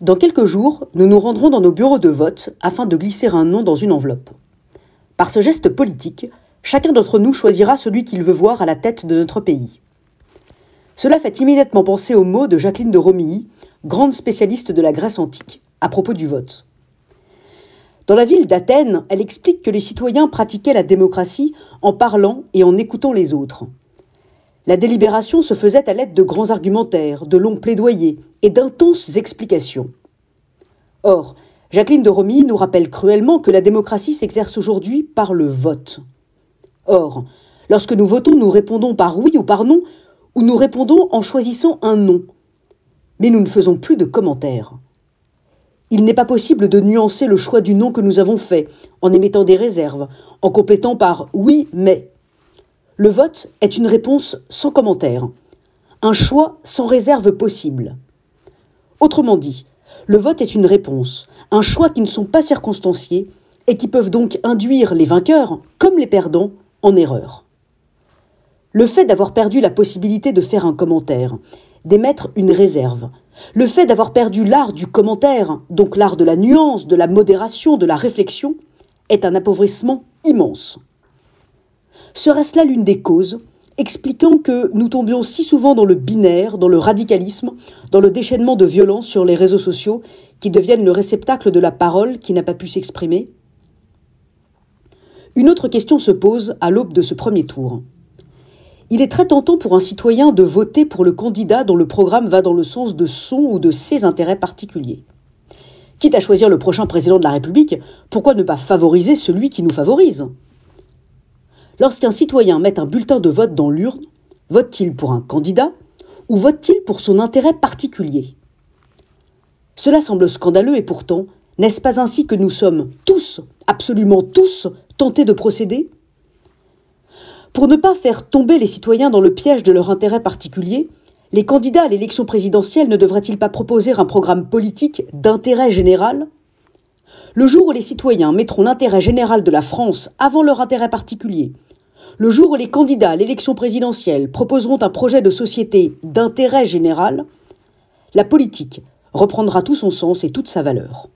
Dans quelques jours, nous nous rendrons dans nos bureaux de vote afin de glisser un nom dans une enveloppe. Par ce geste politique, chacun d'entre nous choisira celui qu'il veut voir à la tête de notre pays. Cela fait immédiatement penser aux mots de Jacqueline de Romilly, grande spécialiste de la Grèce antique, à propos du vote. Dans la ville d'Athènes, elle explique que les citoyens pratiquaient la démocratie en parlant et en écoutant les autres. La délibération se faisait à l'aide de grands argumentaires, de longs plaidoyers et d'intenses explications. Or, Jacqueline de Romilly nous rappelle cruellement que la démocratie s'exerce aujourd'hui par le vote. Or, lorsque nous votons, nous répondons par oui ou par non, ou nous répondons en choisissant un non. Mais nous ne faisons plus de commentaires. Il n'est pas possible de nuancer le choix du non que nous avons fait, en émettant des réserves, en complétant par oui, mais. Le vote est une réponse sans commentaire, un choix sans réserve possible. Autrement dit, le vote est une réponse, un choix qui ne sont pas circonstanciés et qui peuvent donc induire les vainqueurs, comme les perdants, en erreur. Le fait d'avoir perdu la possibilité de faire un commentaire, d'émettre une réserve, le fait d'avoir perdu l'art du commentaire, donc l'art de la nuance, de la modération, de la réflexion, est un appauvrissement immense. Serait-ce là l'une des causes expliquant que nous tombions si souvent dans le binaire, dans le radicalisme, dans le déchaînement de violence sur les réseaux sociaux qui deviennent le réceptacle de la parole qui n'a pas pu s'exprimer? Une autre question se pose à l'aube de ce premier tour. Il est très tentant pour un citoyen de voter pour le candidat dont le programme va dans le sens de son ou de ses intérêts particuliers. Quitte à choisir le prochain président de la République, pourquoi ne pas favoriser celui qui nous favorise? Lorsqu'un citoyen met un bulletin de vote dans l'urne, vote-t-il pour un candidat ou vote-t-il pour son intérêt particulier? Cela semble scandaleux et pourtant, n'est-ce pas ainsi que nous sommes tous, absolument tous, tentés de procéder? Pour ne pas faire tomber les citoyens dans le piège de leur intérêt particulier, les candidats à l'élection présidentielle ne devraient-ils pas proposer un programme politique d'intérêt général? Le jour où les citoyens mettront l'intérêt général de la France avant leur intérêt particulier, le jour où les candidats à l'élection présidentielle proposeront un projet de société d'intérêt général, la politique reprendra tout son sens et toute sa valeur.